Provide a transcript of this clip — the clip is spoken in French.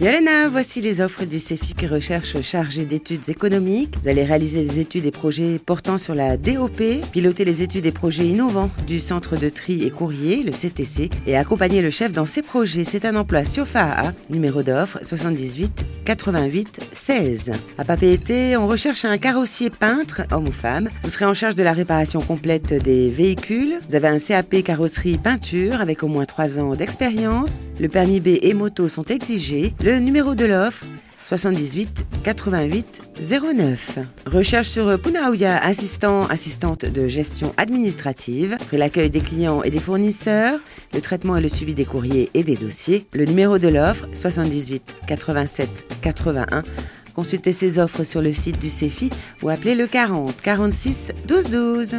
Yolena, voici les offres du CEFI qui recherche chargé d'études économiques. Vous allez réaliser des études et projets portant sur la DOP, piloter les études et projets innovants du Centre de tri et courrier, le CTC, et accompagner le chef dans ses projets. C'est un emploi SIOFA numéro d'offre 78 88 16. À Papeete, on recherche un carrossier peintre, homme ou femme. Vous serez en charge de la réparation complète des véhicules. Vous avez un CAP carrosserie peinture avec au moins 3 ans d'expérience. Le permis B et moto sont exigés. Numéro de l'offre 78 88 09. Recherche sur Punaouya, assistant, assistante de gestion administrative, pour l'accueil des clients et des fournisseurs, le traitement et le suivi des courriers et des dossiers. Le numéro de l'offre 78 87 81. Consultez ces offres sur le site du CEFI ou appelez le 40 46 12 12.